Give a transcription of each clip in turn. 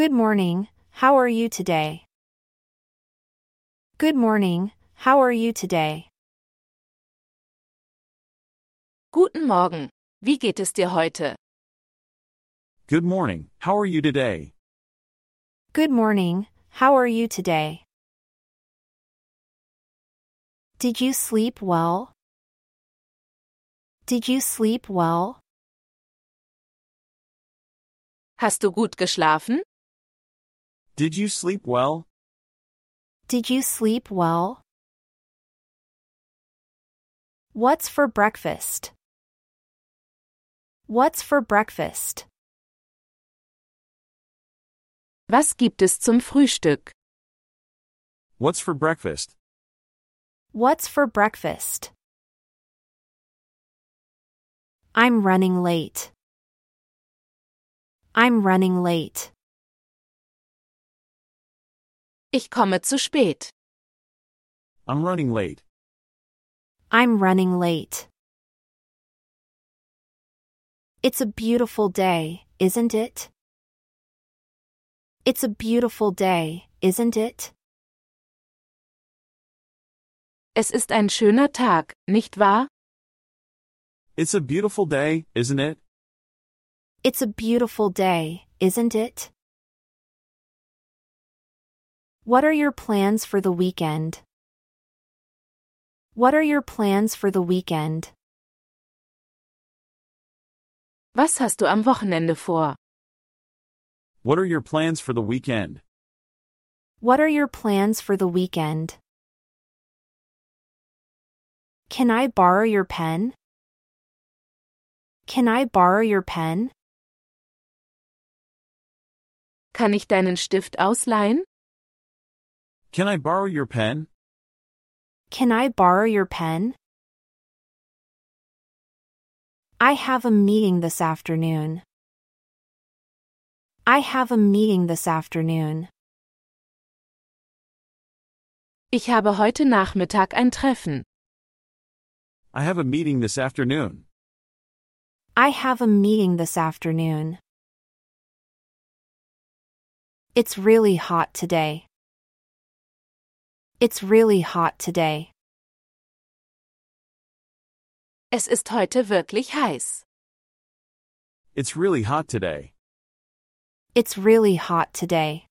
Good morning, how are you today? Good morning, how are you today? Guten Morgen. Wie geht es dir heute? Good morning, how are you today? Good morning, how are you today? Did you sleep well? Did you sleep well? Hast du gut geschlafen? Did you sleep well? Did you sleep well? What's for breakfast? What's for breakfast? Was gibt es zum Frühstück? What's for breakfast? What's for breakfast? I'm running late. I'm running late. Ich komme zu spät. I'm running late. I'm running late. It's a beautiful day, isn't it? It's a beautiful day, isn't it? Es ist ein schöner Tag, nicht wahr? It's a beautiful day, isn't it? It's a beautiful day, isn't it? What are your plans for the weekend? What are your plans for the weekend? Was hast du am Wochenende vor? What are your plans for the weekend? What are your plans for the weekend? Can I borrow your pen? Can I borrow your pen? Kann ich deinen Stift ausleihen? Can I borrow your pen? Can I borrow your pen? I have a meeting this afternoon. I have a meeting this afternoon. Ich habe heute Nachmittag ein Treffen. I have a meeting this afternoon. I have a meeting this afternoon. It's really hot today. It's really hot today. Es ist heute wirklich heiß. It's really hot today. It's really hot today.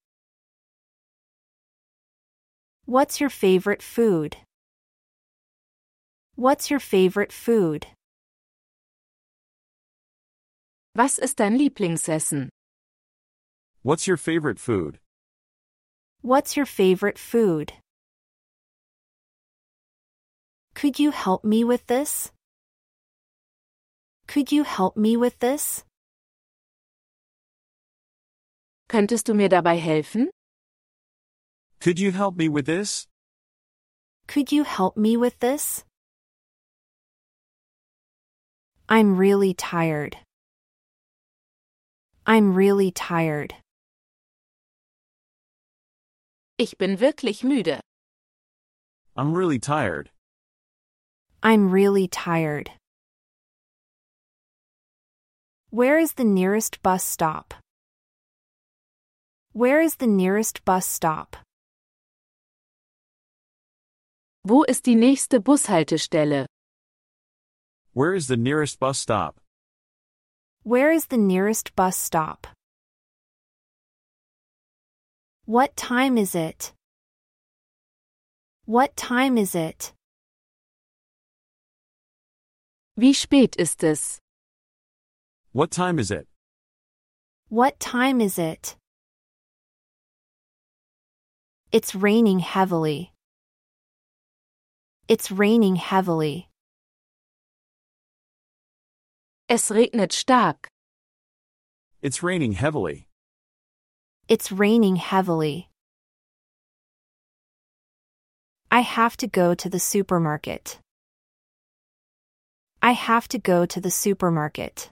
What's your favorite food? What's your favorite food? Was ist dein Lieblingsessen? What's your favorite food? What's your favorite food? Could you help me with this? Could you help me with this? Könntest du mir dabei helfen? Could you help me with this? Could you help me with this? I'm really tired. I'm really tired. Ich bin wirklich müde. I'm really tired. I'm really tired. Where is the nearest bus stop? Where is the nearest bus stop? Wo ist die nächste Bushaltestelle? Where is the nearest bus stop? Where is the nearest bus stop? What time is it? What time is it? Wie spät ist es? What time is it? What time is it? It's raining heavily. It's raining heavily. Es regnet stark. It's raining heavily. It's raining heavily. I have to go to the supermarket. I have to go to the supermarket.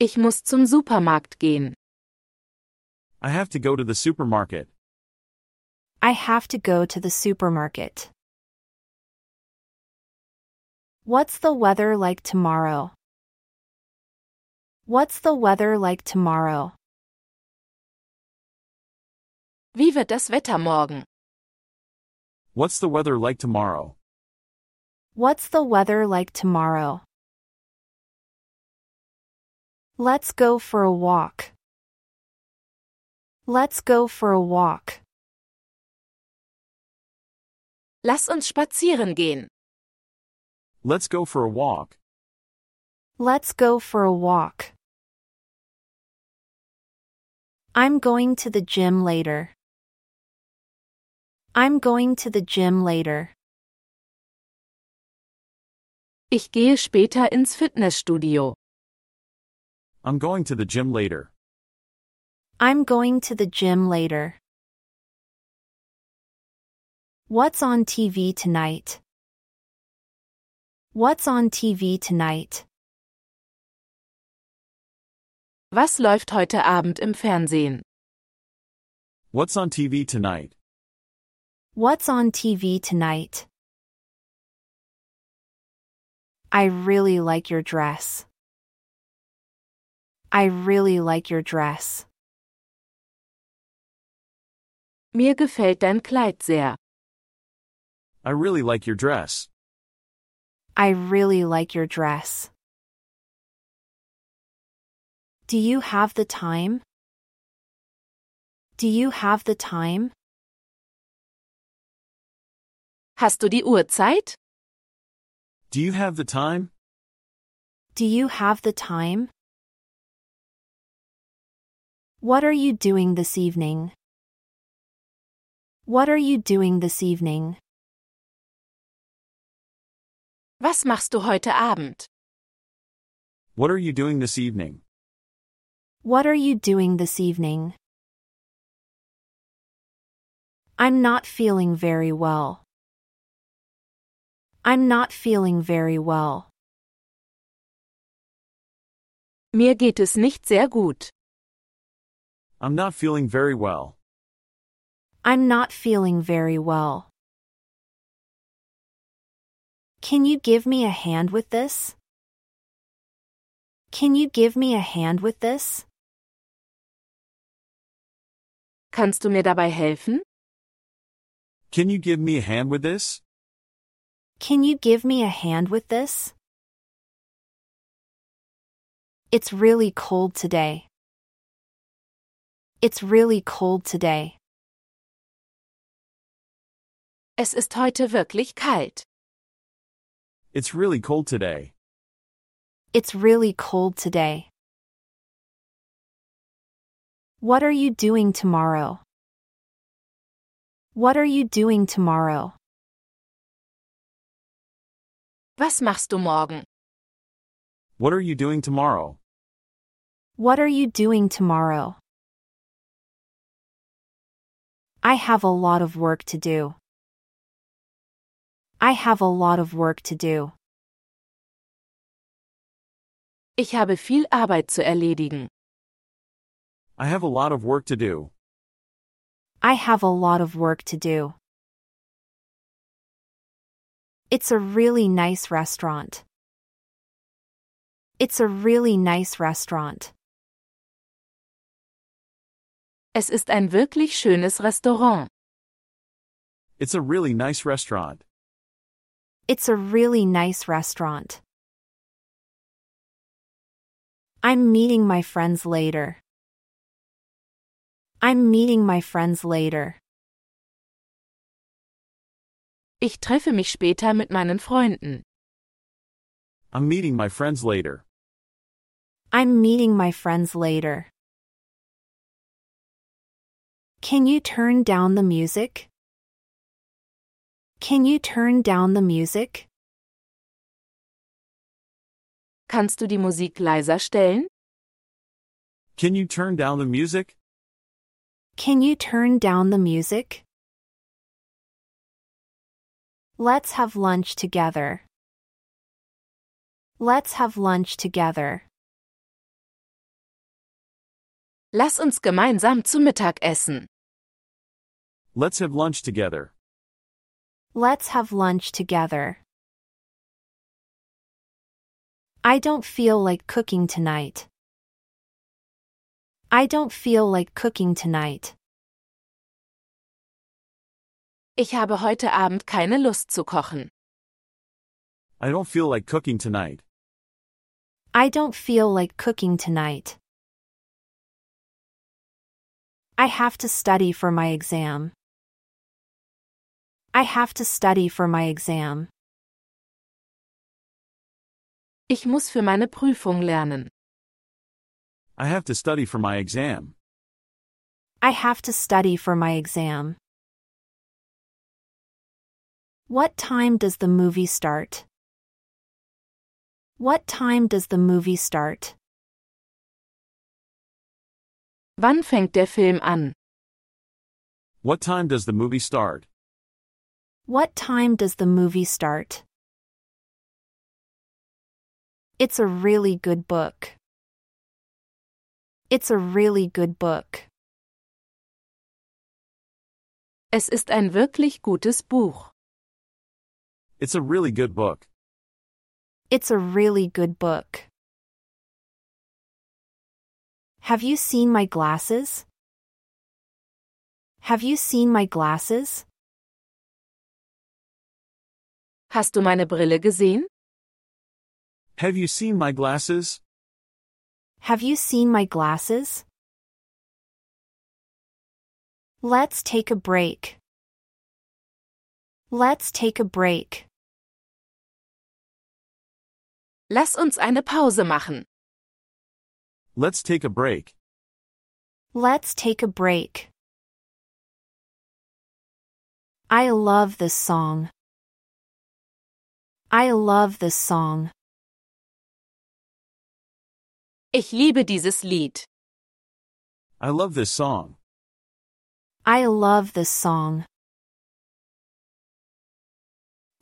Ich muss zum Supermarkt gehen. I have to go to the supermarket. I have to go to the supermarket. What's the weather like tomorrow? What's the weather like tomorrow? Wie wird das Wetter morgen? What's the weather like tomorrow? What's the weather like tomorrow? Let's go for a walk. Let's go for a walk. Lass uns spazieren gehen. Let's go for a walk. Let's go for a walk. I'm going to the gym later. I'm going to the gym later. Ich gehe später ins Fitnessstudio. I'm going to the gym later. I'm going to the gym later. What's on TV tonight? What's on TV tonight? Was läuft heute Abend im Fernsehen? What's on TV tonight? What's on TV tonight? I really like your dress. I really like your dress. Mir gefällt dein Kleid sehr. I really like your dress. I really like your dress. Do you have the time? Do you have the time? Hast du die Uhrzeit? Do you have the time? Do you have the time? What are you doing this evening? What are you doing this evening? Was machst du heute Abend? What are you doing this evening? What are you doing this evening? I'm not feeling very well. I'm not feeling very well. Mir geht es nicht sehr gut. I'm not feeling very well. I'm not feeling very well. Can you give me a hand with this? Can you give me a hand with this? Kannst du mir dabei helfen? Can you give me a hand with this? Can you give me a hand with this? It's really cold today. It's really cold today. Es ist heute wirklich kalt. It's really cold today. It's really cold today. What are you doing tomorrow? What are you doing tomorrow? Was machst du morgen? What are you doing tomorrow? What are you doing tomorrow? I have a lot of work to do. I have a lot of work to do. Ich habe viel Arbeit zu erledigen. I have a lot of work to do. I have a lot of work to do. It's a really nice restaurant. It's a really nice restaurant. Es ist ein wirklich schönes Restaurant. It's a really nice restaurant. It's a really nice restaurant. I'm meeting my friends later. I'm meeting my friends later. Ich treffe mich später mit meinen Freunden. I'm meeting my friends later. I'm meeting my friends later. Can you turn down the music? Can you turn down the music? Kannst du die Musik leiser stellen? Can you turn down the music? Can you turn down the music? Let's have lunch together. Let's have lunch together. Lass uns gemeinsam zu Mittag essen. Let's have lunch together. Let's have lunch together. I don't feel like cooking tonight. I don't feel like cooking tonight. Ich habe heute Abend keine Lust zu kochen. I don't feel like cooking tonight. I don't feel like cooking tonight. I have to study for my exam. I have to study for my exam. Ich muss für meine Prüfung lernen. I have to study for my exam. I have to study for my exam. What time does the movie start? What time does the movie start? Wann fängt der Film an? What time does the movie start? What time does the movie start? It's a really good book. It's a really good book. Es ist ein wirklich gutes Buch. It's a really good book. It's a really good book. Have you seen my glasses? Have you seen my glasses? Hast du meine Brille gesehen? Have you seen my glasses? Have you seen my glasses? Let's take a break. Let's take a break. Lass uns eine Pause machen. Let's take a break. Let's take a break. I love this song. I love this song. Ich liebe dieses Lied. I love this song. I love this song.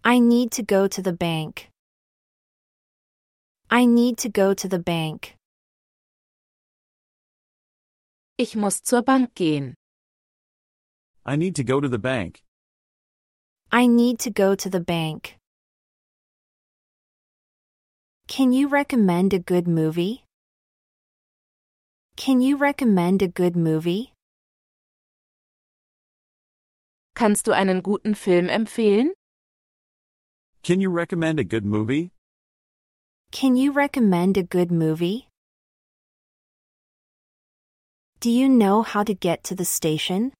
I need to go to the bank. I need to go to the bank. Ich muss zur Bank gehen. I need to go to the bank. I need to go to the bank. Can you recommend a good movie? Can you recommend a good movie? Kannst du einen guten Film empfehlen? Can you recommend a good movie? Can you recommend a good movie? Do you know how to get to the station?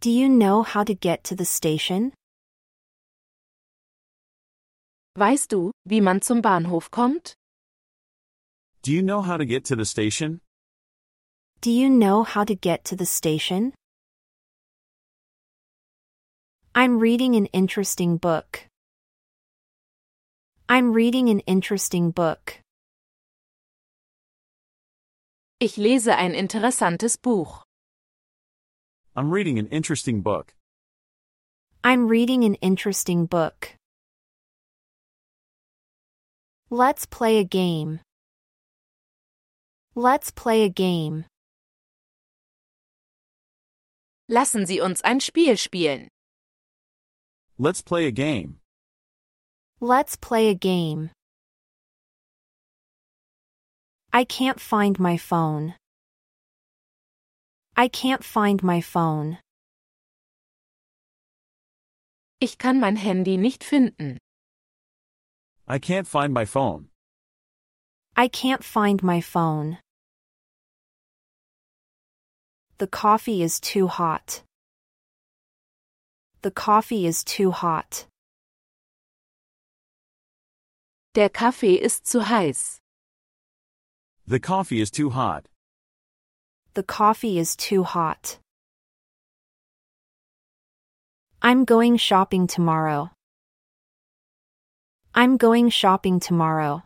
Do you know how to get to the station? Weißt du, wie man zum Bahnhof kommt? Do you know how to get to the station? Do you know how to get to the station? I'm reading an interesting book. I'm reading an interesting book. Ich lese ein interessantes Buch. I'm reading an interesting book. I'm reading an interesting book. Let's play a game. Let's play a game. Lassen Sie uns ein Spiel spielen. Let's play a game. Let's play a game. I can't find my phone. I can't find my phone. Ich kann mein Handy nicht finden. I can't find my phone. I can't find my phone. The coffee is too hot. The coffee is too hot. Der Kaffee ist zu heiß. The coffee is too hot. The coffee is too hot. I'm going shopping tomorrow. I'm going shopping tomorrow.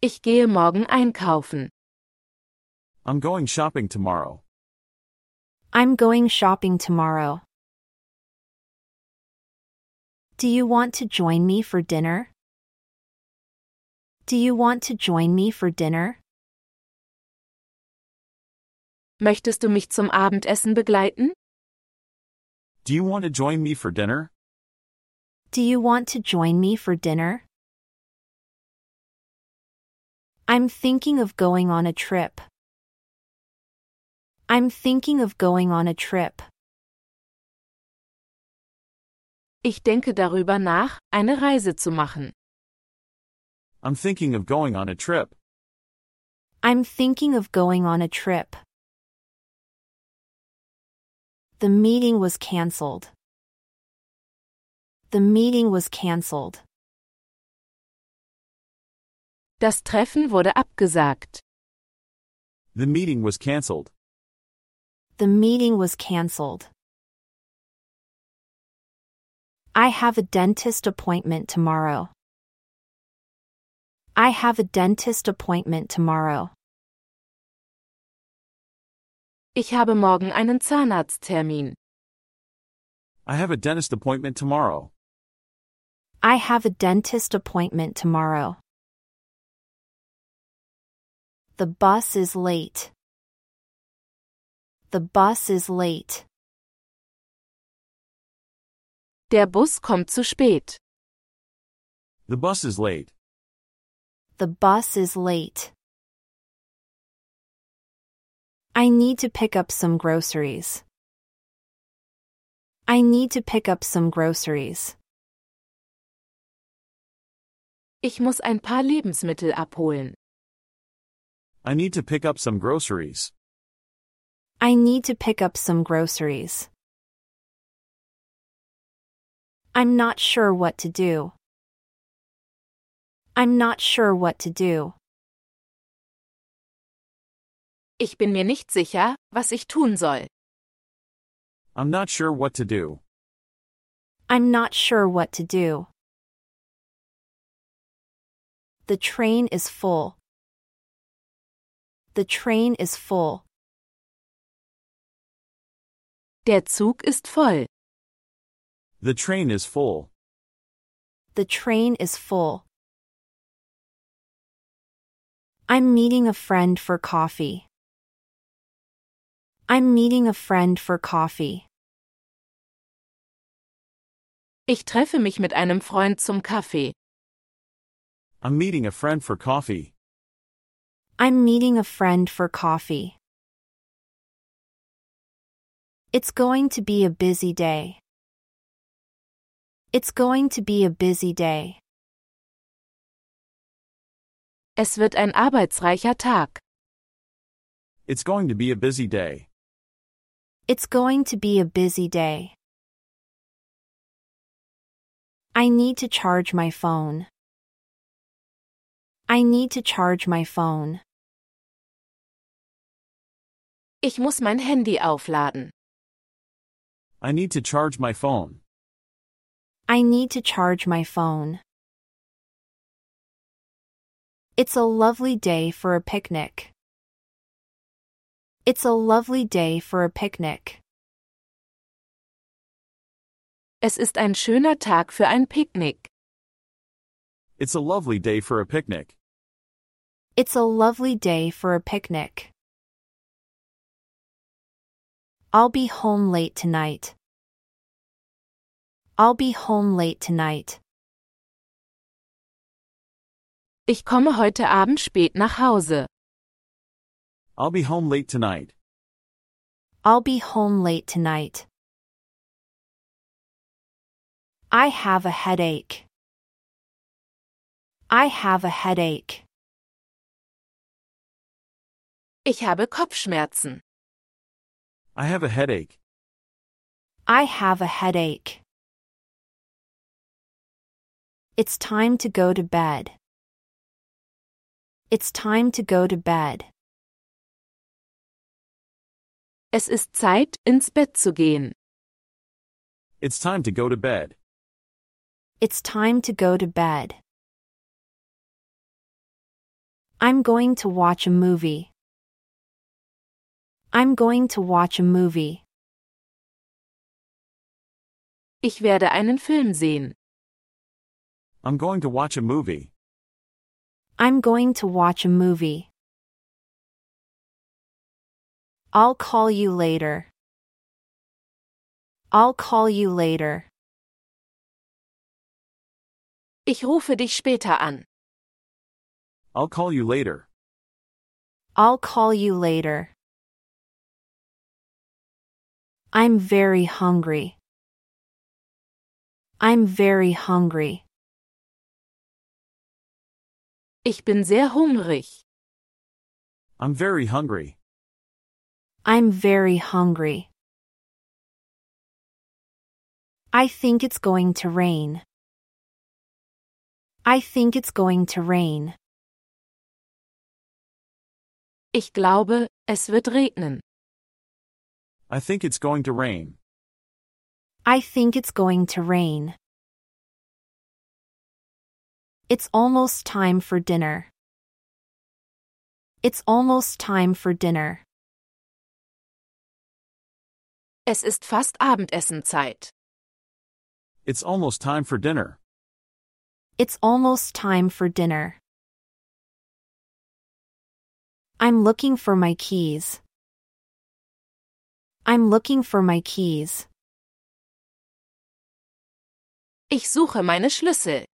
Ich gehe morgen einkaufen. I'm going shopping tomorrow. I'm going shopping tomorrow. Do you want to join me for dinner? Do you want to join me for dinner? Möchtest du mich zum Abendessen begleiten? Do you want to join me for dinner? Do you want to join me for dinner? I'm thinking of going on a trip. I'm thinking of going on a trip. Ich denke darüber nach, eine Reise zu machen. I'm thinking of going on a trip. I'm thinking of going on a trip. The meeting was cancelled. The meeting was cancelled. Das Treffen wurde abgesagt. The meeting was cancelled. The meeting was cancelled. I have a dentist appointment tomorrow. I have a dentist appointment tomorrow. Ich habe morgen einen Zahnarzttermin. I have a dentist appointment tomorrow. I have a dentist appointment tomorrow. The bus is late. The bus is late. Der Bus kommt zu spät. The bus is late. The bus is late. I need to pick up some groceries. I need to pick up some groceries. Ich muss ein paar Lebensmittel abholen. I need to pick up some groceries. I need to pick up some groceries. I'm not sure what to do. I'm not sure what to do. Ich bin mir nicht sicher, was ich tun soll. I'm not sure what to do. I'm not sure what to do. The train is full. The train is full. Der Zug ist voll. The train is full. The train is full. I'm meeting a friend for coffee. I'm meeting a friend for coffee. Ich treffe mich mit einem Freund zum Kaffee. I'm meeting a friend for coffee. I'm meeting a friend for coffee. It's going to be a busy day. It's going to be a busy day. Es wird ein arbeitsreicher Tag. It's going to be a busy day. It's going to be a busy day. I need to charge my phone. I need to charge my phone. Ich muss mein Handy aufladen. I need to charge my phone. I need to charge my phone. It's a lovely day for a picnic. It's a lovely day for a picnic. Es ist ein schöner Tag für ein Picknick. It's a lovely day for a picnic. It's a lovely day for a picnic. I'll be home late tonight. I'll be home late tonight. Ich komme heute Abend spät nach Hause. I'll be home late tonight. I'll be home late tonight. I have a headache. I have a headache. Ich habe Kopfschmerzen. I have a headache. I have a headache. It's time to go to bed. It's time to go to bed. Es ist Zeit, ins Bett zu gehen. It's time to go to bed. It's time to go to bed. I'm going to watch a movie. I'm going to watch a movie. Ich werde einen Film sehen. I'm going to watch a movie. I'm going to watch a movie. I'll call you later. I'll call you later. Ich rufe dich später an. I'll call you later. I'll call you later. I'm very hungry. I'm very hungry. Ich bin sehr hungrig. I'm very hungry. I'm very hungry. I think it's going to rain. I think it's going to rain. Ich glaube, es wird regnen. I think it's going to rain. I think it's going to rain. It's almost time for dinner. It's almost time for dinner. Es ist fast Abendessenzeit. It's almost time for dinner. It's almost time for dinner. I'm looking for my keys. I'm looking for my keys. Ich suche meine Schlüssel.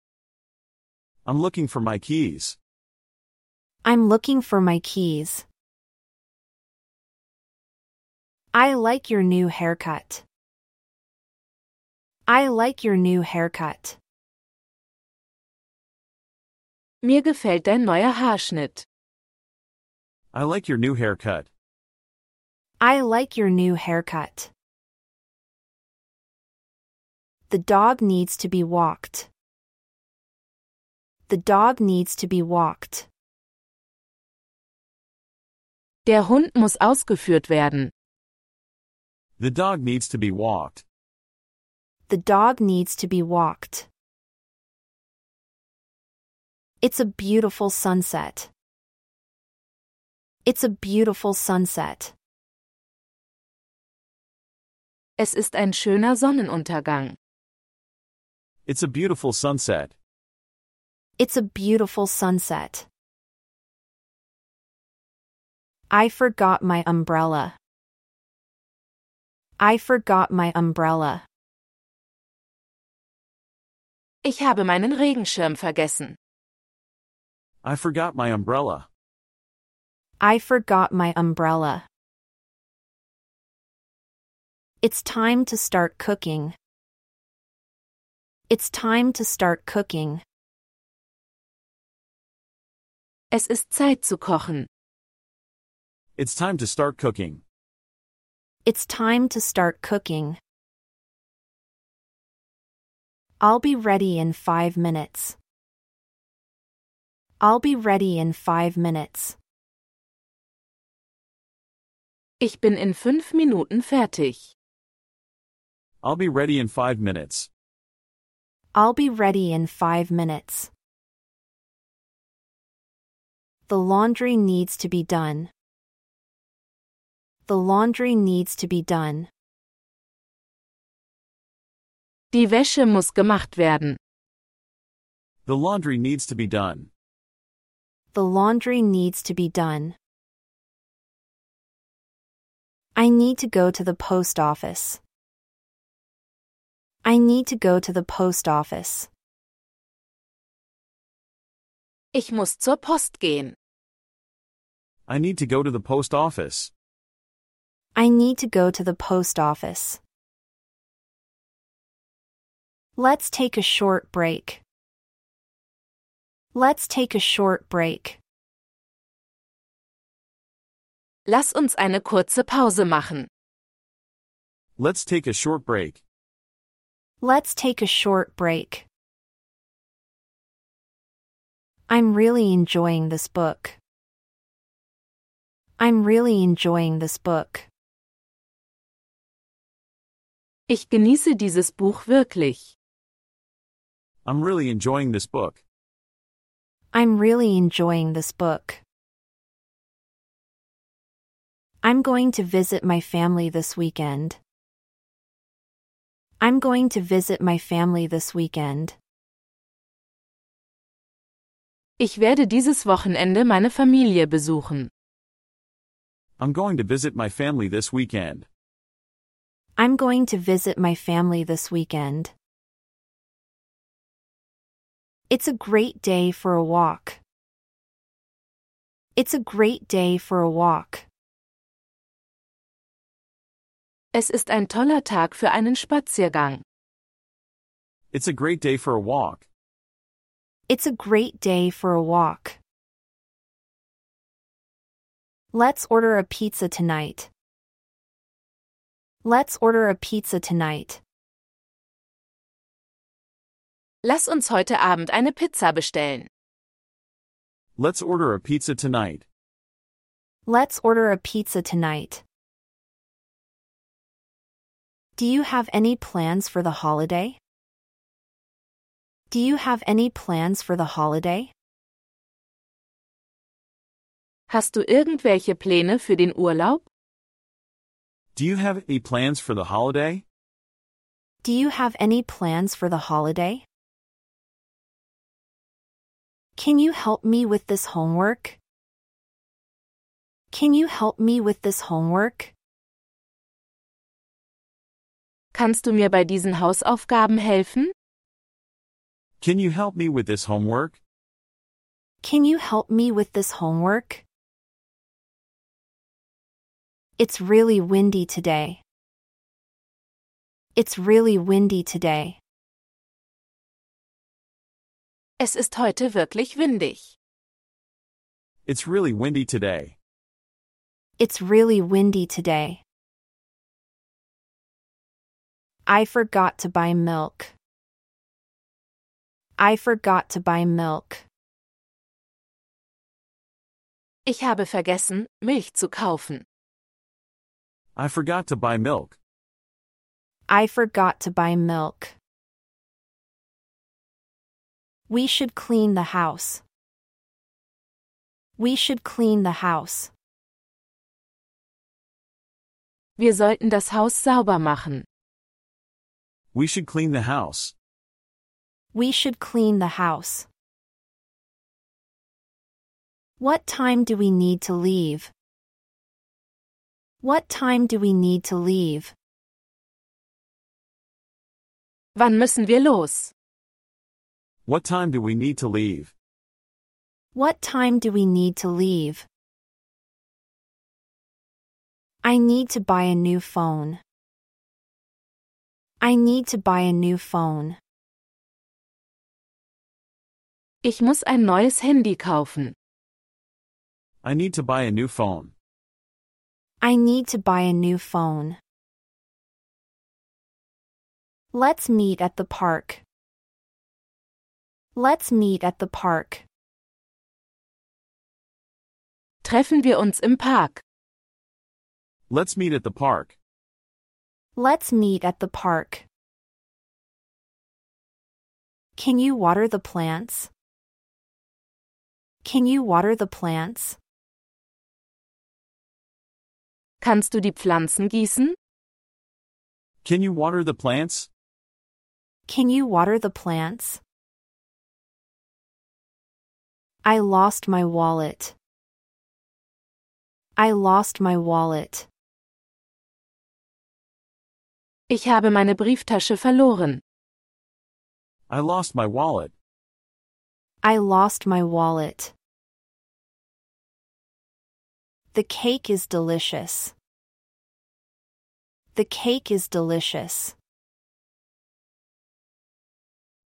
I'm looking for my keys. I'm looking for my keys. I like your new haircut. I like your new haircut. Mir gefällt dein neuer Haarschnitt. I like your new haircut. I like your new haircut. The dog needs to be walked. The dog needs to be walked. Der Hund muss ausgeführt werden. The dog needs to be walked. The dog needs to be walked. It's a beautiful sunset. It's a beautiful sunset. Es ist ein schöner Sonnenuntergang. It's a beautiful sunset. It's a beautiful sunset. I forgot my umbrella. I forgot my umbrella. Ich habe meinen Regenschirm vergessen. I forgot my umbrella. I forgot my umbrella. It's time to start cooking. It's time to start cooking. Es ist Zeit zu kochen. It's time to start cooking. It's time to start cooking. I'll be ready in five minutes. I'll be ready in five minutes. Ich bin in fünf Minuten fertig. I'll be ready in five minutes. I'll be ready in five minutes. The laundry needs to be done. The laundry needs to be done. Die Wäsche muss gemacht werden. The laundry needs to be done. The laundry needs to be done. I need to go to the post office. I need to go to the post office. Ich muss zur Post gehen. I need to go to the post office. I need to go to the post office. Let's take a short break. Let's take a short break. Lass uns eine kurze Pause machen. Let's take a short break. Let's take a short break. I'm really enjoying this book. I'm really enjoying this book. Ich genieße dieses Buch wirklich. I'm really enjoying this book. I'm really enjoying this book. I'm going to visit my family this weekend. I'm going to visit my family this weekend. Ich werde dieses Wochenende meine Familie besuchen. I'm going to visit my family this weekend. I'm going to visit my family this weekend. It's a great day for a walk. It's a great day for a walk. Es ist ein toller Tag für einen Spaziergang. It's a great day for a walk. It's a great day for a walk. Let's order a pizza tonight. Let's order a pizza tonight. Lass uns heute Abend eine Pizza bestellen. Let's order a pizza tonight. Let's order a pizza tonight. Do you have any plans for the holiday? Do you have any plans for the holiday? Hast du irgendwelche Pläne für den Urlaub? Do you have any plans for the holiday? Do you have any plans for the holiday? Can you help me with this homework? Can you help me with this homework? Kannst du mir bei diesen Hausaufgaben helfen? Can you help me with this homework? Can you help me with this homework? It's really windy today. It's really windy today. Es ist heute wirklich windig. It's really windy today. It's really windy today. I forgot to buy milk. I forgot to buy milk. Ich habe vergessen, Milch zu kaufen. I forgot to buy milk. I forgot to buy milk. We should clean the house. We should clean the house. Wir sollten das Haus sauber machen. We should clean the house. We should clean the house. What time do we need to leave? What time do we need to leave? Wann müssen wir los? What time do we need to leave? What time do we need to leave? I need to buy a new phone. I need to buy a new phone. Ich muss ein neues Handy kaufen. I need to buy a new phone. I need to buy a new phone. Let's meet at the park. Let's meet at the park. Treffen wir uns im Park. Let's meet at the park. Let's meet at the park. Can you water the plants? Can you water the plants? Kannst du die Pflanzen gießen? Can you water the plants? Can you water the plants? I lost my wallet. I lost my wallet. Ich habe meine Brieftasche verloren. I lost my wallet. I lost my wallet. The cake is delicious. The cake is delicious.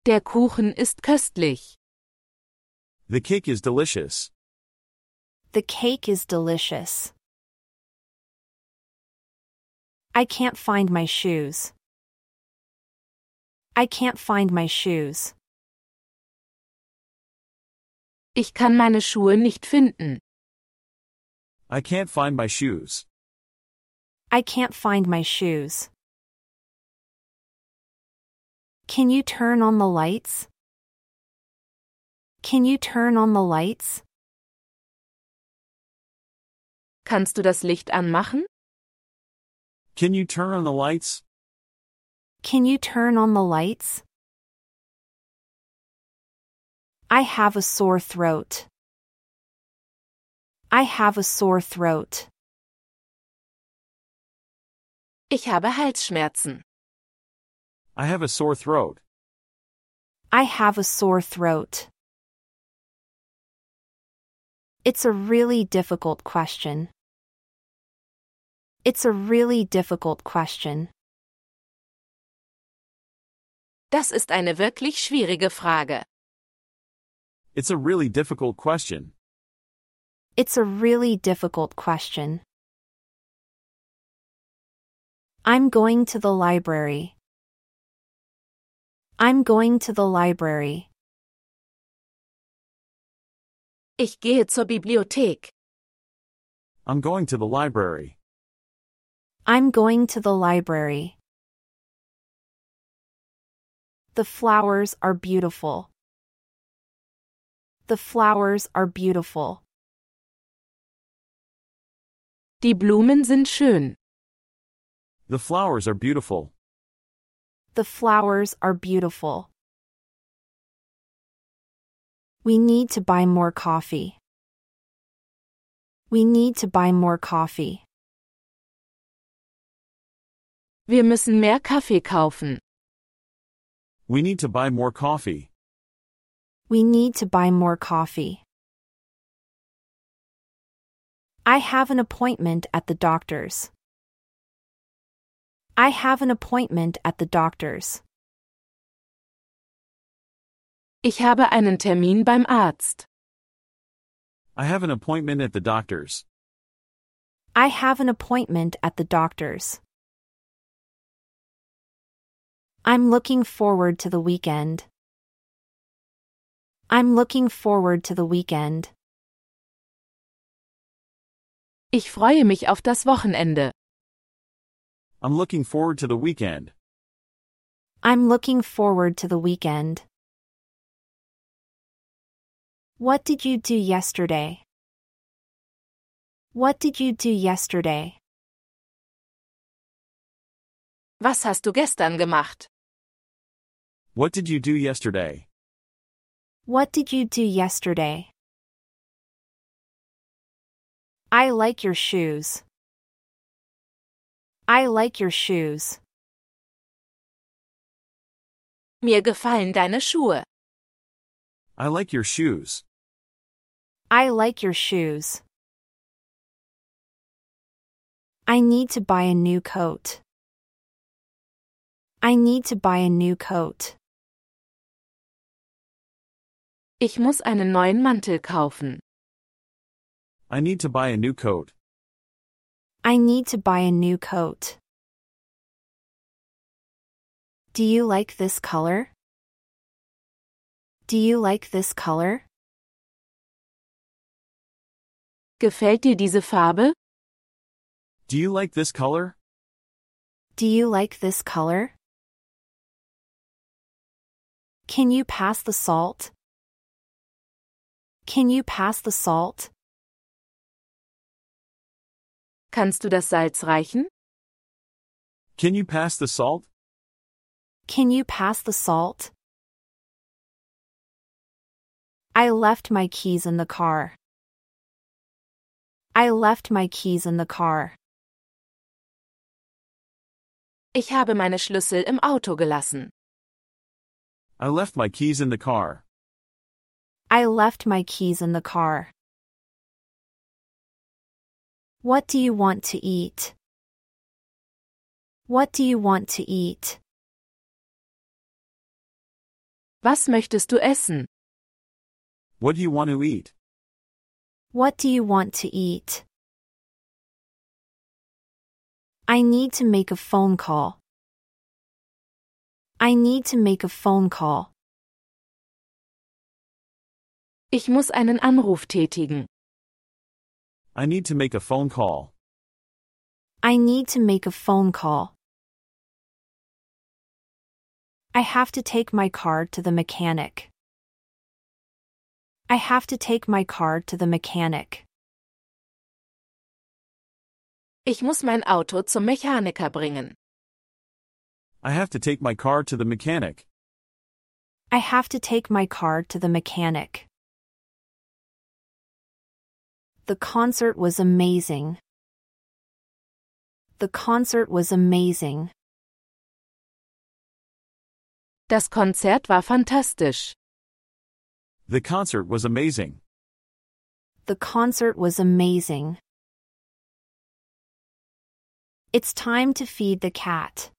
Der Kuchen ist köstlich. The cake is delicious. The cake is delicious. I can't find my shoes. I can't find my shoes. Ich kann meine Schuhe nicht finden. I can't find my shoes. I can't find my shoes. Can you turn on the lights? Can you turn on the lights? Kannst du das Licht anmachen? Can you turn on the lights? Can you turn on the lights? I have a sore throat. I have a sore throat. Ich habe Halsschmerzen. I have a sore throat. I have a sore throat. It's a really difficult question. It's a really difficult question. Das ist eine wirklich schwierige Frage. It's a really difficult question. It's a really difficult question. I'm going to the library. I'm going to the library. Ich gehe zur Bibliothek. I'm going to the library. I'm going to the library. The flowers are beautiful. The flowers are beautiful. Die Blumen sind schön. The flowers are beautiful. The flowers are beautiful. We need to buy more coffee. We need to buy more coffee. Wir müssen mehr Kaffee kaufen. We need to buy more coffee. We need to buy more coffee. I have an appointment at the doctor's. I have an appointment at the doctor's. Ich habe einen Termin beim Arzt. I have an appointment at the doctor's. I have an appointment at the doctor's. I'm looking forward to the weekend. I'm looking forward to the weekend. Ich freue mich auf das Wochenende. I'm looking forward to the weekend. I'm looking forward to the weekend. What did you do yesterday? What did you do yesterday? Was hast du gestern gemacht? What did you do yesterday? What did you do yesterday? I like your shoes. I like your shoes. Mir gefallen deine Schuhe. I like your shoes. I like your shoes. I need to buy a new coat. I need to buy a new coat. Ich muss einen neuen Mantel kaufen. I need to buy a new coat. I need to buy a new coat. Do you like this color? Do you like this color? Gefällt dir diese Farbe? Do you like this color? Do you like this color? Can you pass the salt? Can you pass the salt? Kannst du das Salz reichen? Can you pass the salt? Can you pass the salt? I left my keys in the car. I left my keys in the car. Ich habe meine Schlüssel im Auto gelassen. I left my keys in the car. I left my keys in the car. What do you want to eat? What do you want to eat? Was möchtest du essen? What do you want to eat? What do you want to eat? I need to make a phone call. I need to make a phone call. Ich muss einen Anruf tätigen. I need to make a phone call. I need to make a phone call. I have to take my car to the mechanic. I have to take my car to the mechanic. Ich muss mein Auto zum Mechaniker bringen. I have to take my car to the mechanic. I have to take my car to the mechanic. The concert was amazing. The concert was amazing. Das Konzert war fantastisch. The concert was amazing. The concert was amazing. It's time to feed the cat.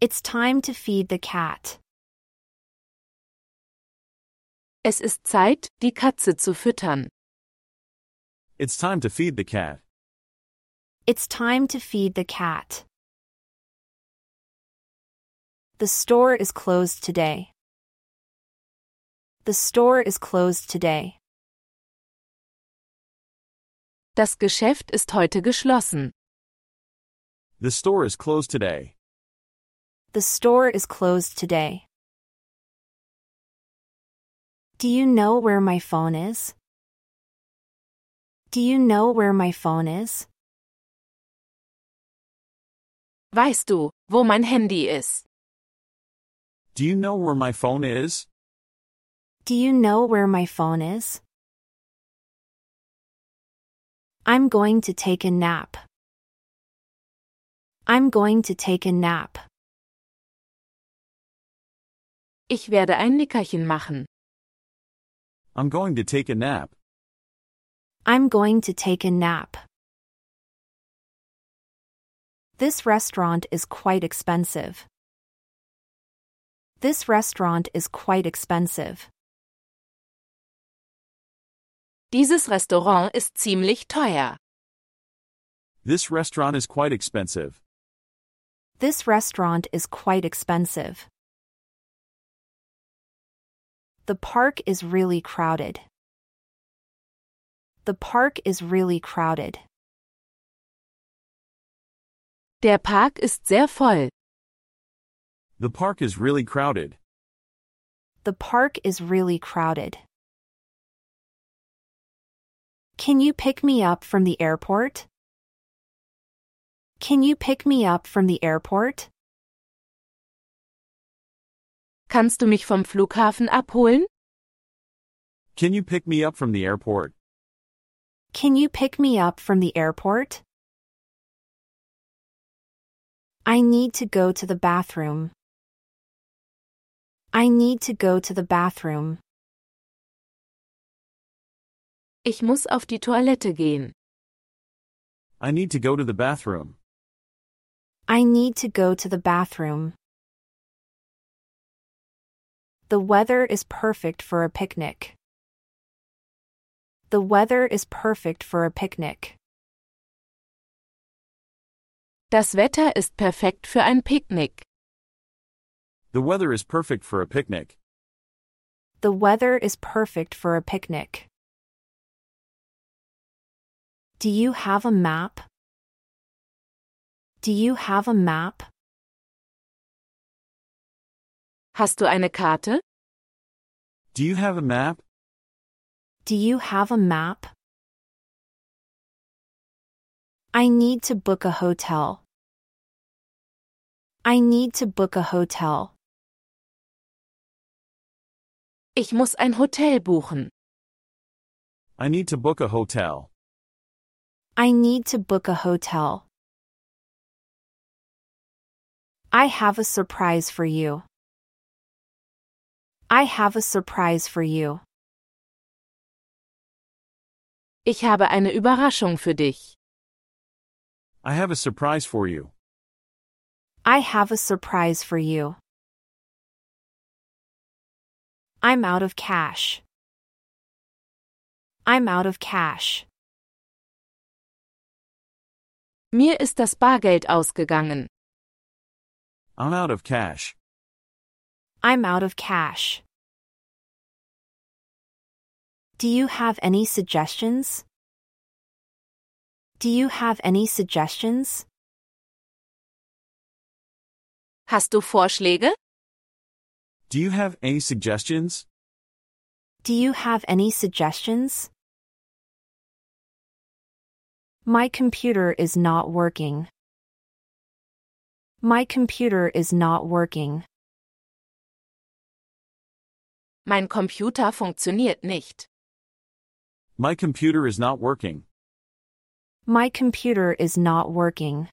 It's time to feed the cat. Es ist Zeit, die Katze zu füttern. It's time to feed the cat. It's time to feed the cat. The store is closed today. The store is closed today. Das Geschäft ist heute geschlossen. The store is closed today. The store is closed today. Do you know where my phone is? Do you know where my phone is? Weißt du, wo mein Handy ist? Do you know where my phone is? Do you know where my phone is? I'm going to take a nap. I'm going to take a nap. Ich werde ein Nickerchen machen. I'm going to take a nap. I'm going to take a nap. This restaurant is quite expensive. This restaurant is quite expensive. Dieses Restaurant ist ziemlich teuer. This restaurant is quite expensive. This restaurant is quite expensive. The park is really crowded. The park is really crowded. Der Park ist sehr voll. The park is really crowded. The park is really crowded. Can you pick me up from the airport? Can you pick me up from the airport? Kannst du mich vom Flughafen abholen? Can you pick me up from the airport? Can you pick me up from the airport? I need to go to the bathroom. I need to go to the bathroom. Ich muss auf die Toilette gehen. I need to go to the bathroom. I need to go to the bathroom. The weather is perfect for a picnic. The weather is perfect for a picnic. Das Wetter ist perfekt für ein Picknick. The weather is perfect for a picnic. The weather is perfect for a picnic. Do you have a map? Do you have a map? Hast du eine Karte? Do you have a map? Do you have a map? I need to book a hotel. I need to book a hotel. Ich muss ein Hotel buchen. I need to book a hotel. I need to book a hotel. I have a surprise for you. I have a surprise for you. Ich habe eine Überraschung für dich. I have a surprise for you. I have a surprise for you. I'm out of cash. I'm out of cash. Mir ist das Bargeld ausgegangen. I'm out of cash. I'm out of cash. Do you have any suggestions? Do you have any suggestions? Hast du Vorschläge? Do you have any suggestions? Do you have any suggestions? My computer is not working. My computer is not working. Mein Computer funktioniert nicht. My computer is not working. My computer is not working.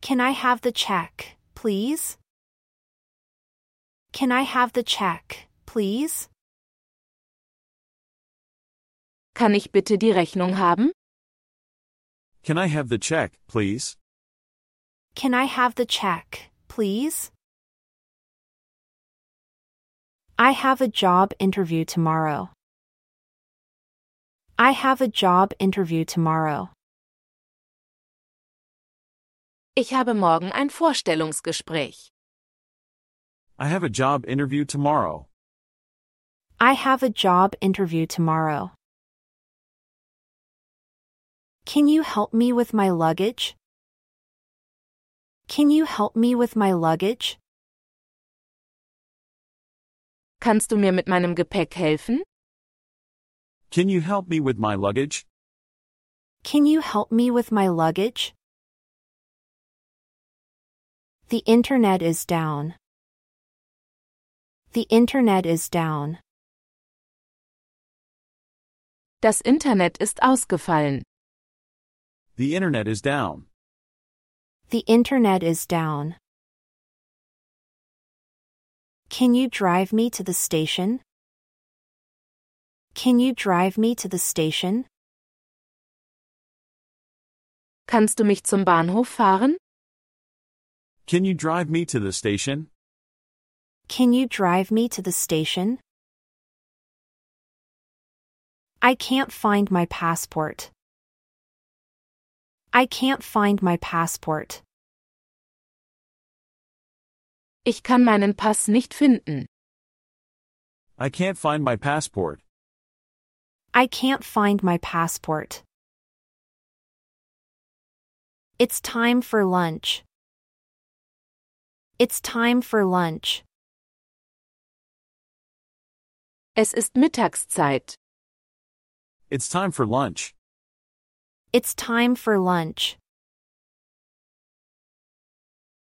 Can I have the check, please? Can I have the check, please? Kann ich bitte die Rechnung haben? Can I have the check, please? Can I have the check, please? I have a job interview tomorrow. I have a job interview tomorrow. Ich habe morgen ein Vorstellungsgespräch. I have a job interview tomorrow. I have a job interview tomorrow. Can you help me with my luggage? Can you help me with my luggage? Kannst du mir mit meinem Gepäck helfen? Can you help me with my luggage? Can you help me with my luggage? The internet is down. The internet is down. Das Internet ist ausgefallen. The internet is down. The internet is down. Can you drive me to the station? Can you drive me to the station? Kannst du mich zum Bahnhof fahren? Can you drive me to the station? Can you drive me to the station? I can't find my passport. I can't find my passport. Ich kann meinen Pass nicht finden. I can't find my passport. I can't find my passport. It's time for lunch. It's time for lunch. Es ist Mittagszeit. It's time for lunch. It's time for lunch.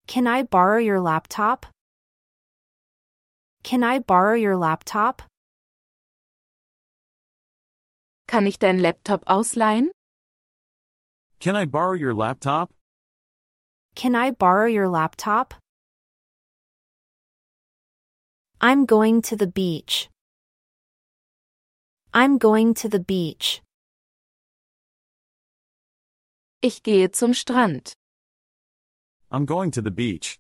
Can I borrow your laptop? Can I borrow your laptop? Kann ich dein Laptop ausleihen? Can I borrow your laptop? Can I borrow your laptop? I'm going to the beach. I'm going to the beach. Ich gehe zum Strand. I'm going to the beach.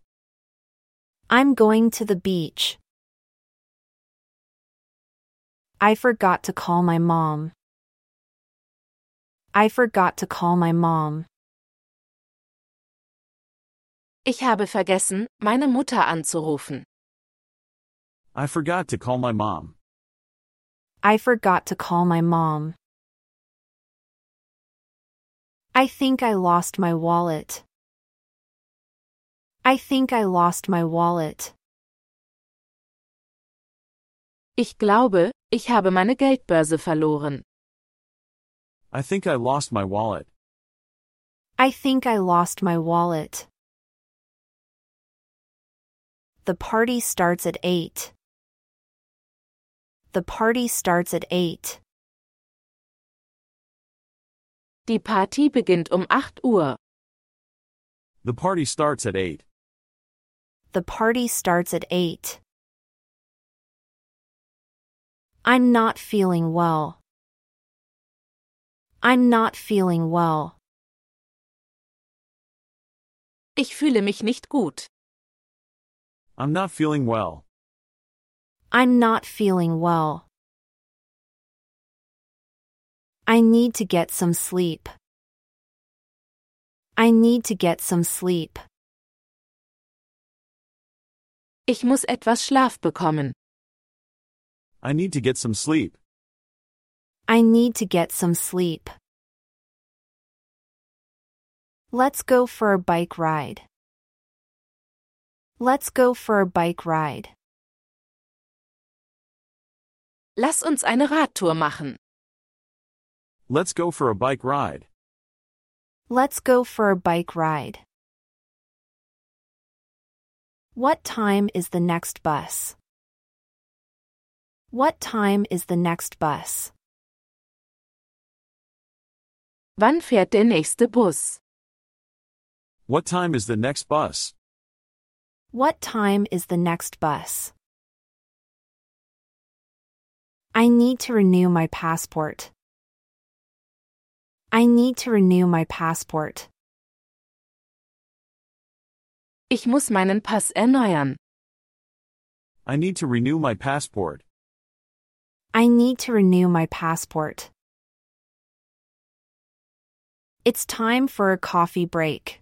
I'm going to the beach. I forgot to call my mom. I forgot to call my mom. Ich habe vergessen, meine Mutter anzurufen. I forgot to call my mom. I forgot to call my mom. I think I lost my wallet. I think I lost my wallet. Ich glaube, ich habe meine Geldbörse verloren. I think I lost my wallet. I think I lost my wallet. The party starts at 8. The party starts at 8. Die Party beginnt um 8 Uhr. The party starts at 8. The party starts at 8. I'm not feeling well. I'm not feeling well. Ich fühle mich nicht gut. I'm not feeling well. I'm not feeling well. I need to get some sleep. I need to get some sleep. Ich muss etwas Schlaf bekommen. I need to get some sleep. I need to get some sleep. Let's go for a bike ride. Let's go for a bike ride. Lass uns eine Radtour machen. Let's go for a bike ride. Let's go for a bike ride. What time is the next bus? What time is the next bus? Wann fährt der nächste Bus? What time is the next bus? What time is the next bus? I need to renew my passport. I need to renew my passport. Ich muss meinen Pass erneuern. I need to renew my passport. I need to renew my passport. It's time for a coffee break.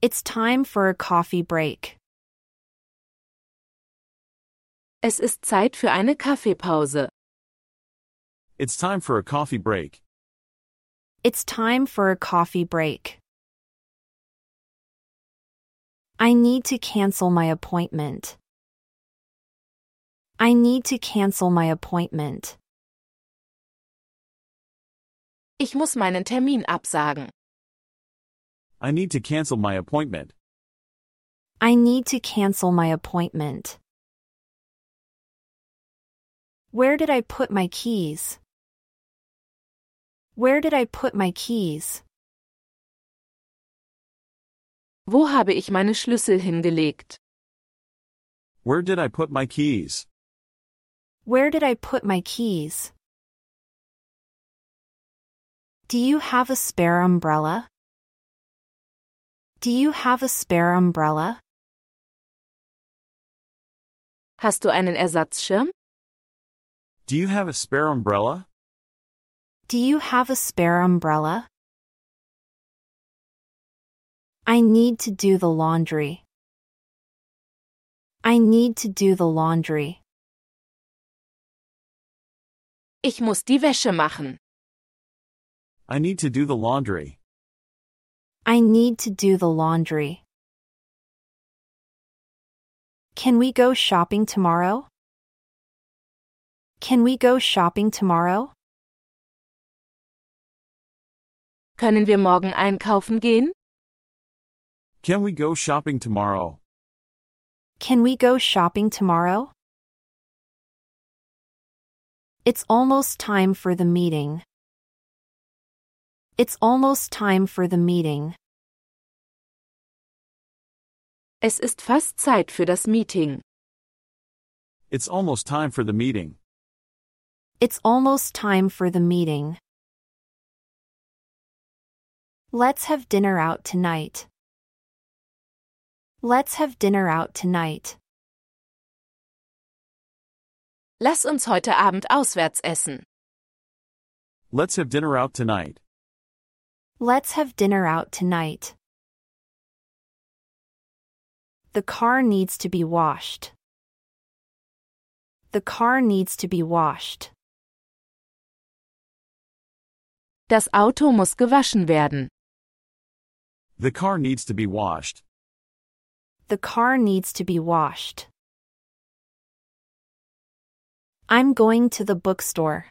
It's time for a coffee break. Es ist Zeit für eine Kaffeepause. It's time for a coffee break. It's time for a coffee break. I need to cancel my appointment. I need to cancel my appointment. Ich muss meinen Termin absagen. I need to cancel my appointment. I need to cancel my appointment. Where did I put my keys? Where did I put my keys? Wo habe ich meine Schlüssel hingelegt? Where did I put my keys? Where did I put my keys? Do you have a spare umbrella? Do you have a spare umbrella? Hast du einen Ersatzschirm? Do you have a spare umbrella? Do you have a spare umbrella? I need to do the laundry. I need to do the laundry. Ich muss die Wäsche machen. I need to do the laundry. I need to do the laundry. Can we go shopping tomorrow? Can we go shopping tomorrow? Können wir morgen einkaufen gehen? Can we go shopping tomorrow? Can we go shopping tomorrow? It's almost time for the meeting. It's almost time for the meeting. Es ist fast Zeit für das Meeting. It's almost time for the meeting. It's almost time for the meeting. Let's have dinner out tonight. Let's have dinner out tonight. Lass uns heute Abend auswärts essen. Let's have dinner out tonight. Let's have dinner out tonight. The car needs to be washed. The car needs to be washed. Das Auto muss gewaschen werden. The car needs to be washed. The car needs to be washed. I'm going to the bookstore.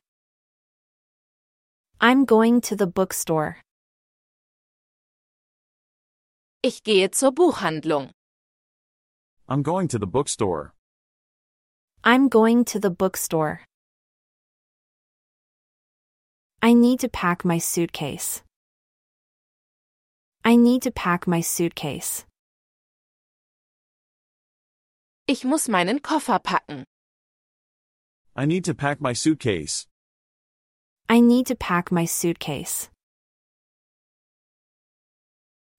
I'm going to the bookstore. Ich gehe zur Buchhandlung. I'm going to the bookstore. I'm going to the bookstore. I need to pack my suitcase. I need to pack my suitcase. Ich muss meinen Koffer packen. I need to pack my suitcase. I need to pack my suitcase.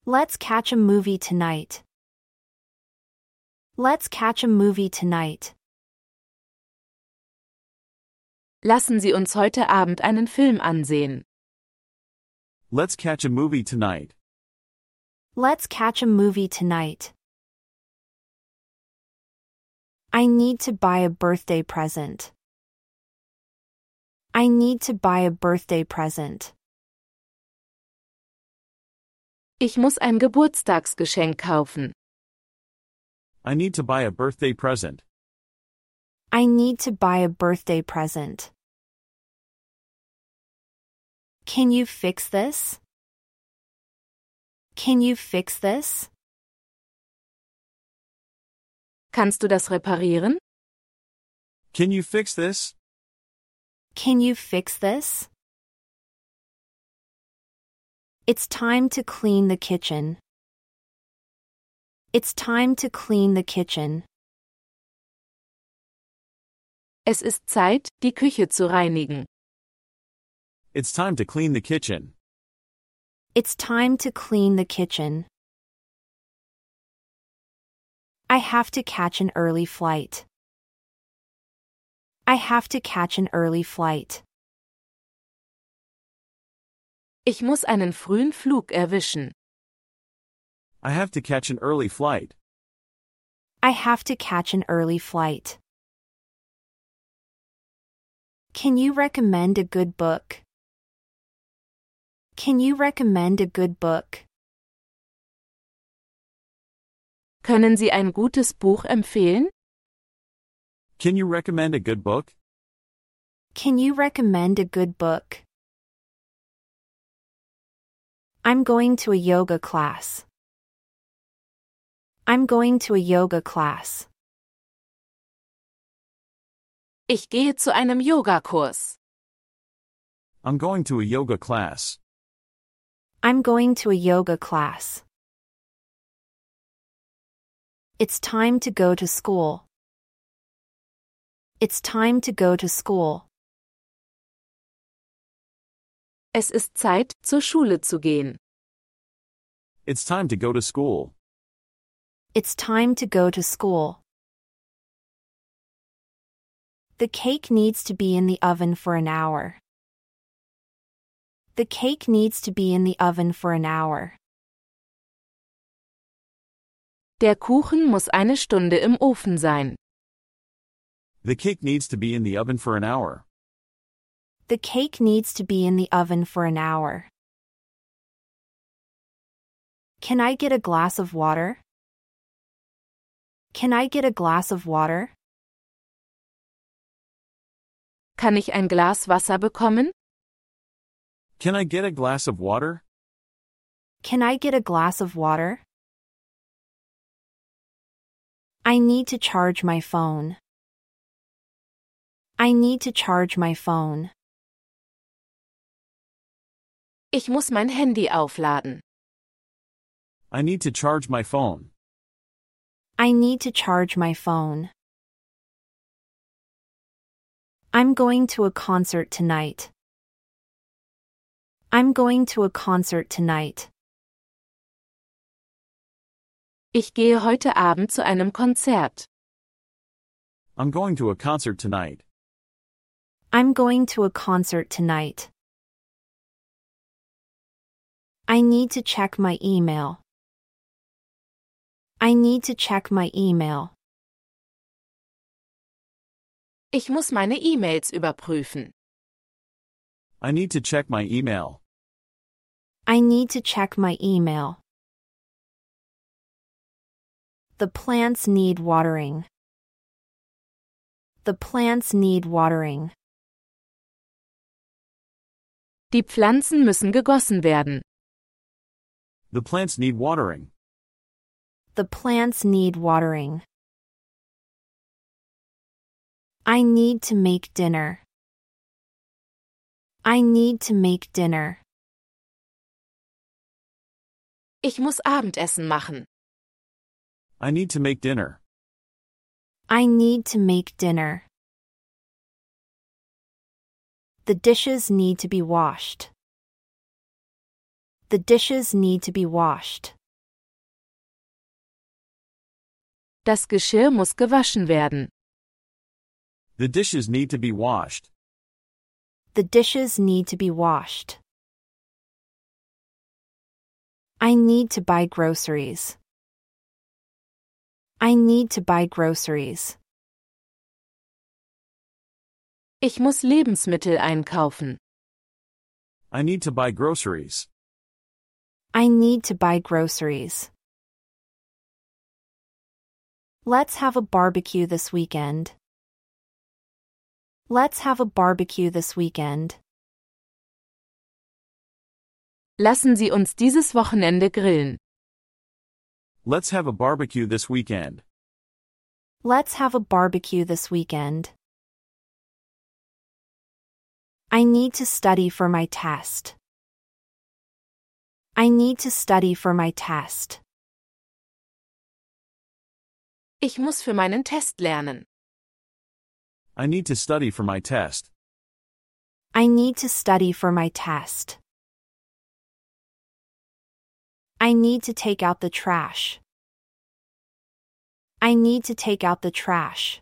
Let's catch a movie tonight. Let's catch a movie tonight. Lassen Sie uns heute Abend einen Film ansehen. Let's catch a movie tonight. Let's catch a movie tonight. I need to buy a birthday present. I need to buy a birthday present. Ich muss ein Geburtstagsgeschenk kaufen. I need to buy a birthday present. I need to buy a birthday present. Can you fix this? Can you fix this? Kannst du das reparieren? Can you fix this? Can you fix this? It's time to clean the kitchen. It's time to clean the kitchen. Es ist Zeit, die Küche zu reinigen. It's time to clean the kitchen. It's time to clean the kitchen. I have to catch an early flight. I have to catch an early flight. Ich muss einen frühen Flug erwischen. I have to catch an early flight. I have to catch an early flight. Can you recommend a good book? Can you recommend a good book? Können Sie ein gutes Buch empfehlen? Can you recommend a good book? Can you recommend a good book? I'm going to a yoga class. I'm going to a yoga class. Ich gehe zu einem Yogakurs. I'm going to a yoga class. I'm going to a yoga class. It's time to go to school. It's time to go to school. Es ist Zeit, zur Schule zu gehen. It's time to go to school. It's time to go to school. The cake needs to be in the oven for an hour. The cake needs to be in the oven for an hour. Der Kuchen muss eine Stunde im Ofen sein. The cake needs to be in the oven for an hour. The cake needs to be in the oven for an hour. Can I get a glass of water? Can I get a glass of water? Kann ich ein Glas Wasser bekommen? Can I get a glass of water? Can I get a glass of water? I need to charge my phone. I need to charge my phone. Ich muss mein Handy aufladen. I need to charge my phone. I need to charge my phone. I'm going to a concert tonight. I'm going to a concert tonight. Ich gehe heute Abend zu einem Konzert. I'm going to a concert tonight. I'm going to a concert tonight. I need to check my email. I need to check my email. Ich muss meine E-Mails überprüfen. I need to check my email. I need to check my email. The plants need watering. The plants need watering. Die Pflanzen müssen gegossen werden. The plants need watering. The plants need watering. I need to make dinner. I need to make dinner. Ich muss Abendessen machen. I need to make dinner. I need to make dinner. The dishes need to be washed. The dishes need to be washed. Das Geschirr muss gewaschen werden. The dishes need to be washed. The dishes need to be washed. I need to buy groceries. I need to buy groceries. Ich muss Lebensmittel einkaufen. I need to buy groceries. I need to buy groceries. Let's have a barbecue this weekend. Let's have a barbecue this weekend. Lassen Sie uns dieses Wochenende grillen. Let's have a barbecue this weekend. Let's have a barbecue this weekend. I need to study for my test. I need to study for my test. Ich muss für meinen Test lernen. I need to study for my test. I need to study for my test. I need to take out the trash. I need to take out the trash.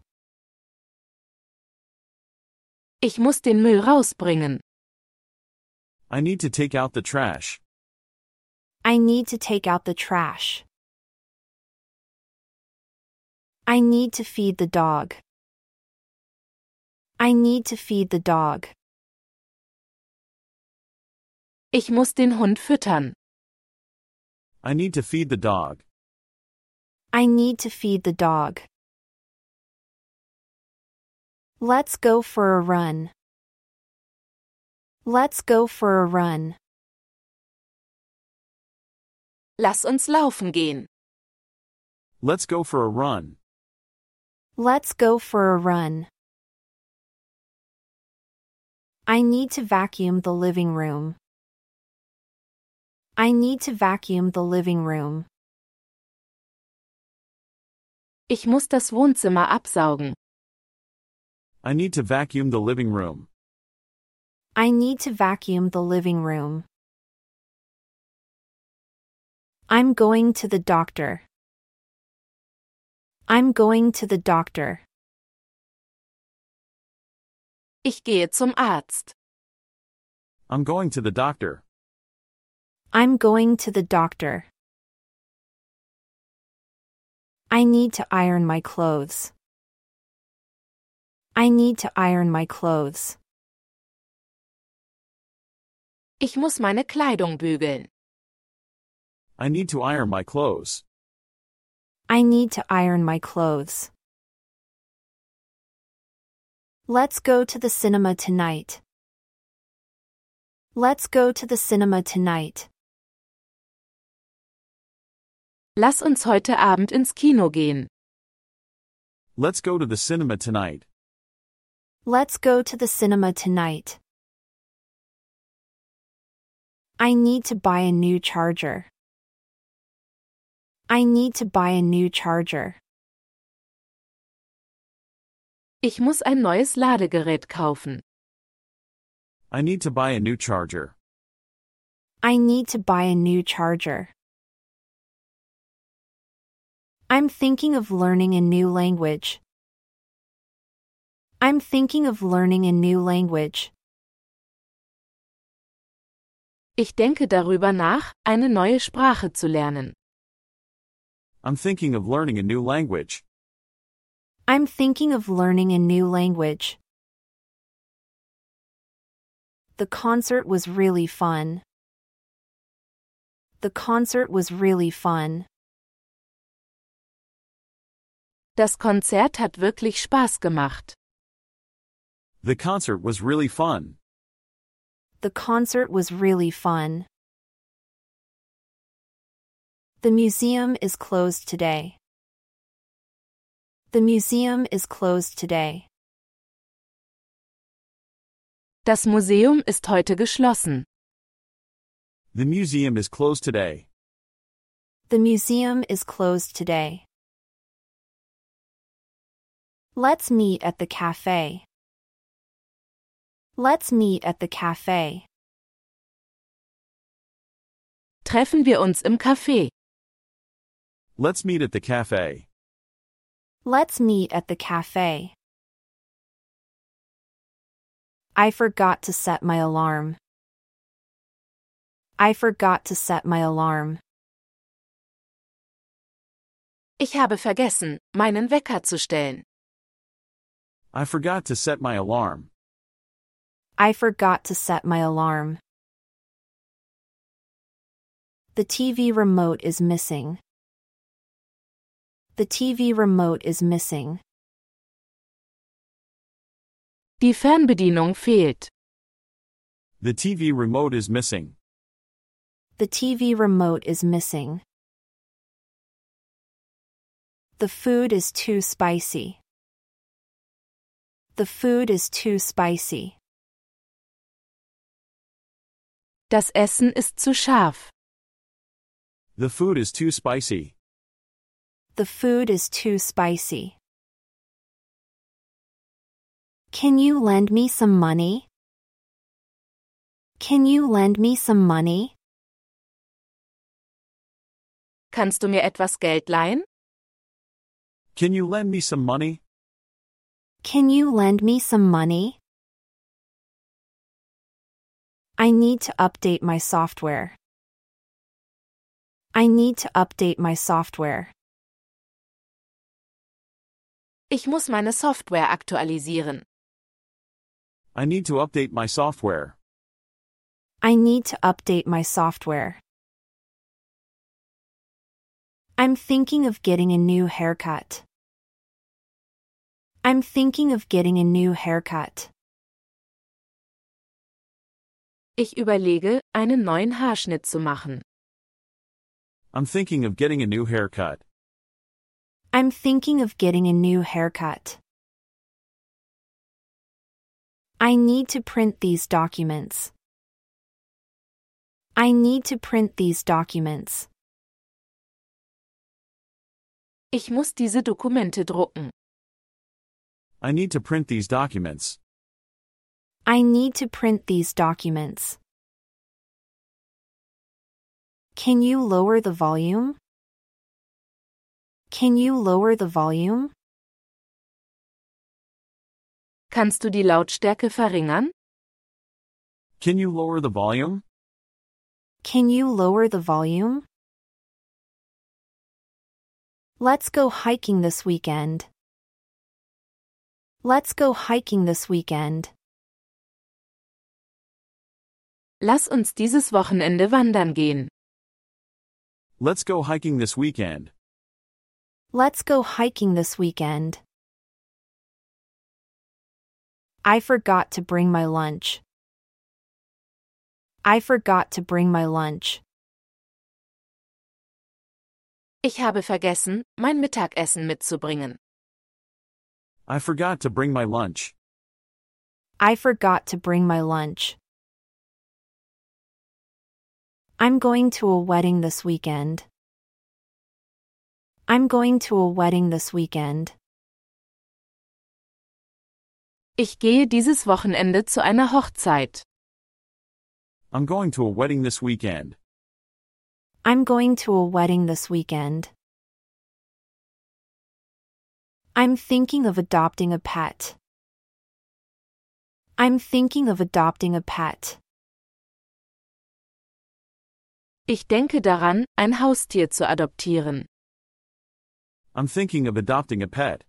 Ich muss den Müll rausbringen. I need to take out the trash. I need to take out the trash. I need to feed the dog. I need to feed the dog. Ich muss den Hund füttern. I need to feed the dog. I need to feed the dog. Let's go for a run. Let's go for a run. Lass uns laufen gehen. Let's go for a run. Let's go for a run. I need to vacuum the living room. I need to vacuum the living room. Ich muss das Wohnzimmer absaugen. I need to vacuum the living room. I need to vacuum the living room. I'm going to the doctor. I'm going to the doctor. Ich gehe zum Arzt. I'm going to the doctor. I'm going to the doctor. I need to iron my clothes. I need to iron my clothes. Ich muss meine Kleidung bügeln. I need to iron my clothes. I need to iron my clothes. Let's go to the cinema tonight. Let's go to the cinema tonight. Lass uns heute Abend ins Kino gehen. Let's go to the cinema tonight. Let's go to the cinema tonight. I need to buy a new charger. I need to buy a new charger. Ich muss ein neues Ladegerät kaufen. I need to buy a new charger. I need to buy a new charger. I'm thinking of learning a new language. I'm thinking of learning a new language. Ich denke darüber nach, eine neue Sprache zu lernen. I'm thinking of learning a new language. I'm thinking of learning a new language. The concert was really fun. The concert was really fun. Das Konzert hat wirklich Spaß gemacht. The concert was really fun. The concert was really fun. The museum is closed today. The museum is closed today. Das Museum ist heute geschlossen. The museum is closed today. The museum is closed today. Let's meet at the cafe. Let's meet at the cafe. Treffen wir uns im Café. Let's meet at the cafe. Let's meet at the cafe. I forgot to set my alarm. I forgot to set my alarm. Ich habe vergessen, meinen Wecker zu stellen. I forgot to set my alarm. I forgot to set my alarm. The TV remote is missing. The TV remote is missing. Die Fernbedienung fehlt. The TV remote is missing. The TV remote is missing. The food is too spicy. The food is too spicy. Das Essen ist zu scharf. The food is too spicy. The food is too spicy. Can you lend me some money? Can you lend me some money? Kannst du mir etwas Geld leihen? Can you lend me some money? Can you lend me some money? I need to update my software. I need to update my software. Ich muss meine Software aktualisieren. I need to update my software. I need to update my software. I'm thinking of getting a new haircut. I'm thinking of getting a new haircut. Ich überlege, einen neuen Haarschnitt zu machen. I'm thinking of getting a new haircut. I'm thinking of getting a new haircut. I need to print these documents. I need to print these documents. Ich muss diese Dokumente drucken. I need to print these documents. I need to print these documents. Can you lower the volume? Can you lower the volume? Kannst du die Lautstärke verringern? Can you lower the volume? Can you lower the volume? Let's go hiking this weekend. Let's go hiking this weekend. Lass uns dieses Wochenende wandern gehen. Let's go hiking this weekend. Let's go hiking this weekend. I forgot to bring my lunch. I forgot to bring my lunch. Ich habe vergessen, mein Mittagessen mitzubringen. I forgot to bring my lunch. I forgot to bring my lunch. I'm going to a wedding this weekend. I'm going to a wedding this weekend. Ich gehe dieses Wochenende zu einer Hochzeit. I'm going to a wedding this weekend. I'm going to a wedding this weekend. I'm thinking of adopting a pet. I'm thinking of adopting a pet. Ich denke daran, ein Haustier zu adoptieren. I'm thinking of adopting a pet.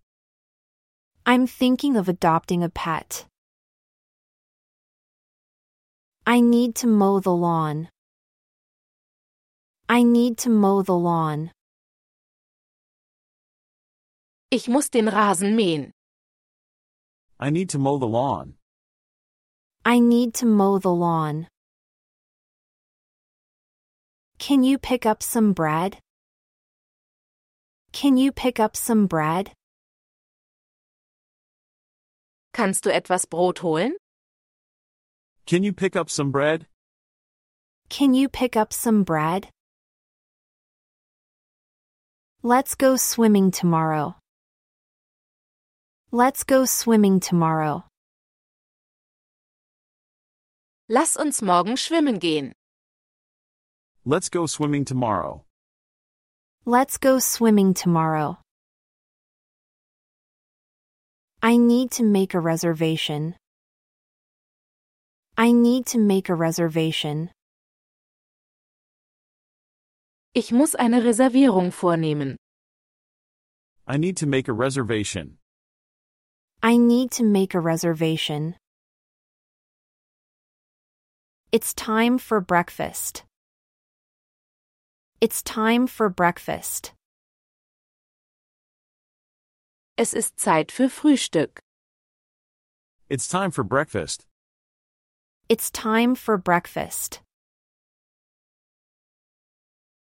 I'm thinking of adopting a pet. I need to mow the lawn. I need to mow the lawn. Ich muss den Rasen mähen. I need to mow the lawn. I need to mow the lawn. Can you pick up some bread? Can you pick up some bread? Kannst du etwas Brot holen? Can you pick up some bread? Can you pick up some bread? Let's go swimming tomorrow. Let's go swimming tomorrow. Lass uns morgen schwimmen gehen. Let's go swimming tomorrow. Let's go swimming tomorrow. I need to make a reservation. I need to make a reservation. Ich muss eine Reservierung vornehmen. I need to make a reservation. I need to make a reservation. It's time for breakfast. It's time for breakfast. Es ist Zeit für Frühstück. It's time for breakfast. It's time for breakfast.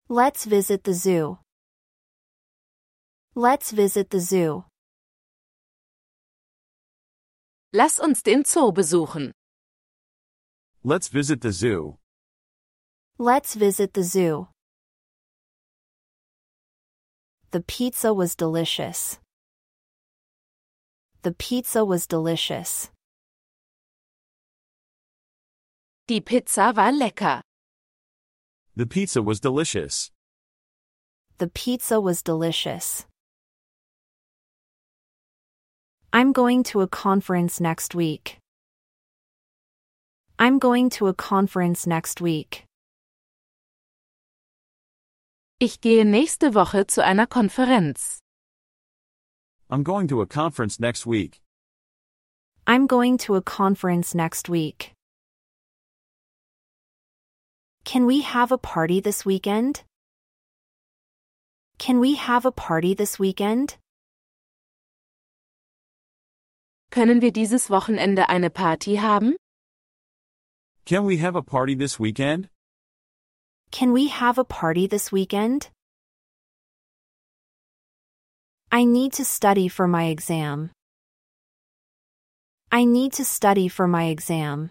Let's visit the zoo. Let's visit the zoo. Lass uns den Zoo besuchen. Let's visit the zoo. Let's visit the zoo. The pizza was delicious. The pizza was delicious. Die Pizza war lecker. The pizza was delicious. The pizza was delicious. I'm going to a conference next week. I'm going to a conference next week. Ich gehe nächste Woche zu einer Konferenz. I'm going to a conference next week. I'm going to a conference next week. Can we have a party this weekend? Can we have a party this weekend? Können wir dieses Wochenende eine Party haben? Can we have a party this weekend? Can we have a party this weekend? I need to study for my exam. I need to study for my exam.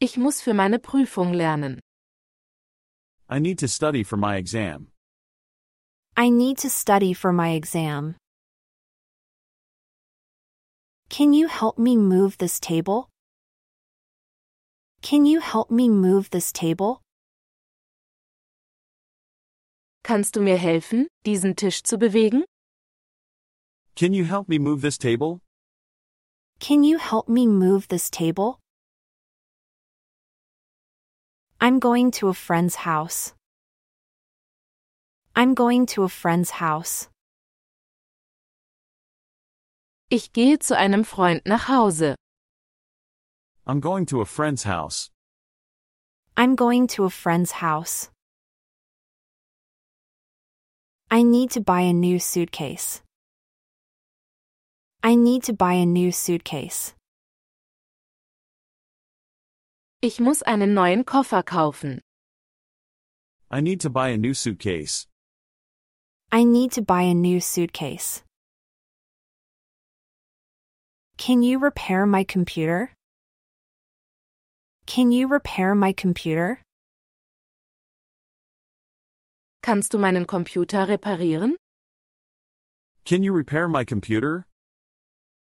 Ich muss für meine Prüfung lernen. I need to study for my exam. I need to study for my exam. Can you help me move this table? Can you help me move this table? Kannst du mir helfen, diesen Tisch zu bewegen? Can you help me move this table? Can you help me move this table? I'm going to a friend's house. I'm going to a friend's house. Ich gehe zu einem Freund nach Hause. I'm going to a friend's house. I'm going to a friend's house. I need to buy a new suitcase. I need to buy a new suitcase. Ich muss einen neuen Koffer kaufen. I need to buy a new suitcase. I need to buy a new suitcase. Can you repair my computer? Can you repair my computer? Kannst du meinen Computer reparieren? Can you repair my computer?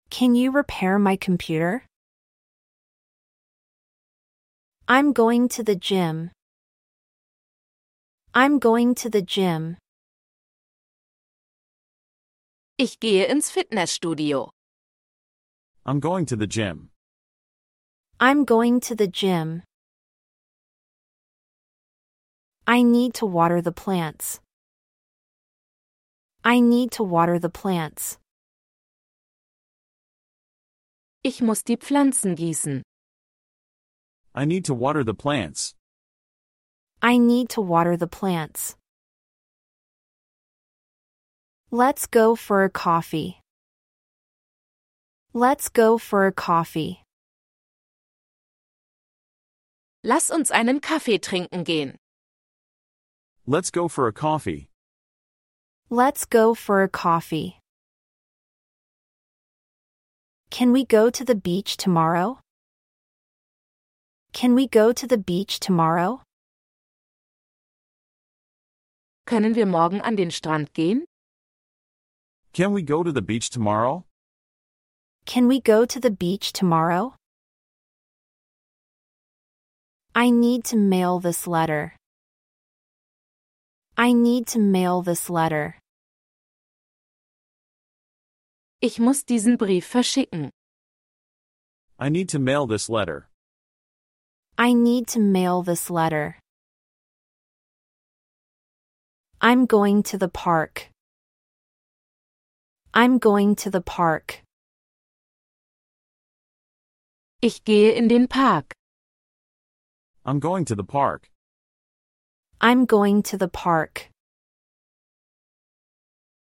Can you repair my computer? I'm going to the gym. I'm going to the gym. Ich gehe ins Fitnessstudio. I'm going to the gym. I'm going to the gym. I need to water the plants. I need to water the plants. Ich muss die Pflanzen gießen. I need to water the plants. I need to water the plants. Let's go for a coffee. Let's go for a coffee. Lass uns einen Kaffee trinken gehen. Let's go for a coffee. Let's go for a coffee. Can we go to the beach tomorrow? Can we go to the beach tomorrow? Können wir morgen an den Strand gehen? Can we go to the beach tomorrow? Can we go to the beach tomorrow? I need to mail this letter. I need to mail this letter. Ich muss diesen Brief verschicken. I need to mail this letter. I need to mail this letter. I'm going to the park. I'm going to the park. Ich gehe in den Park. I'm going to the park. I'm going to the park.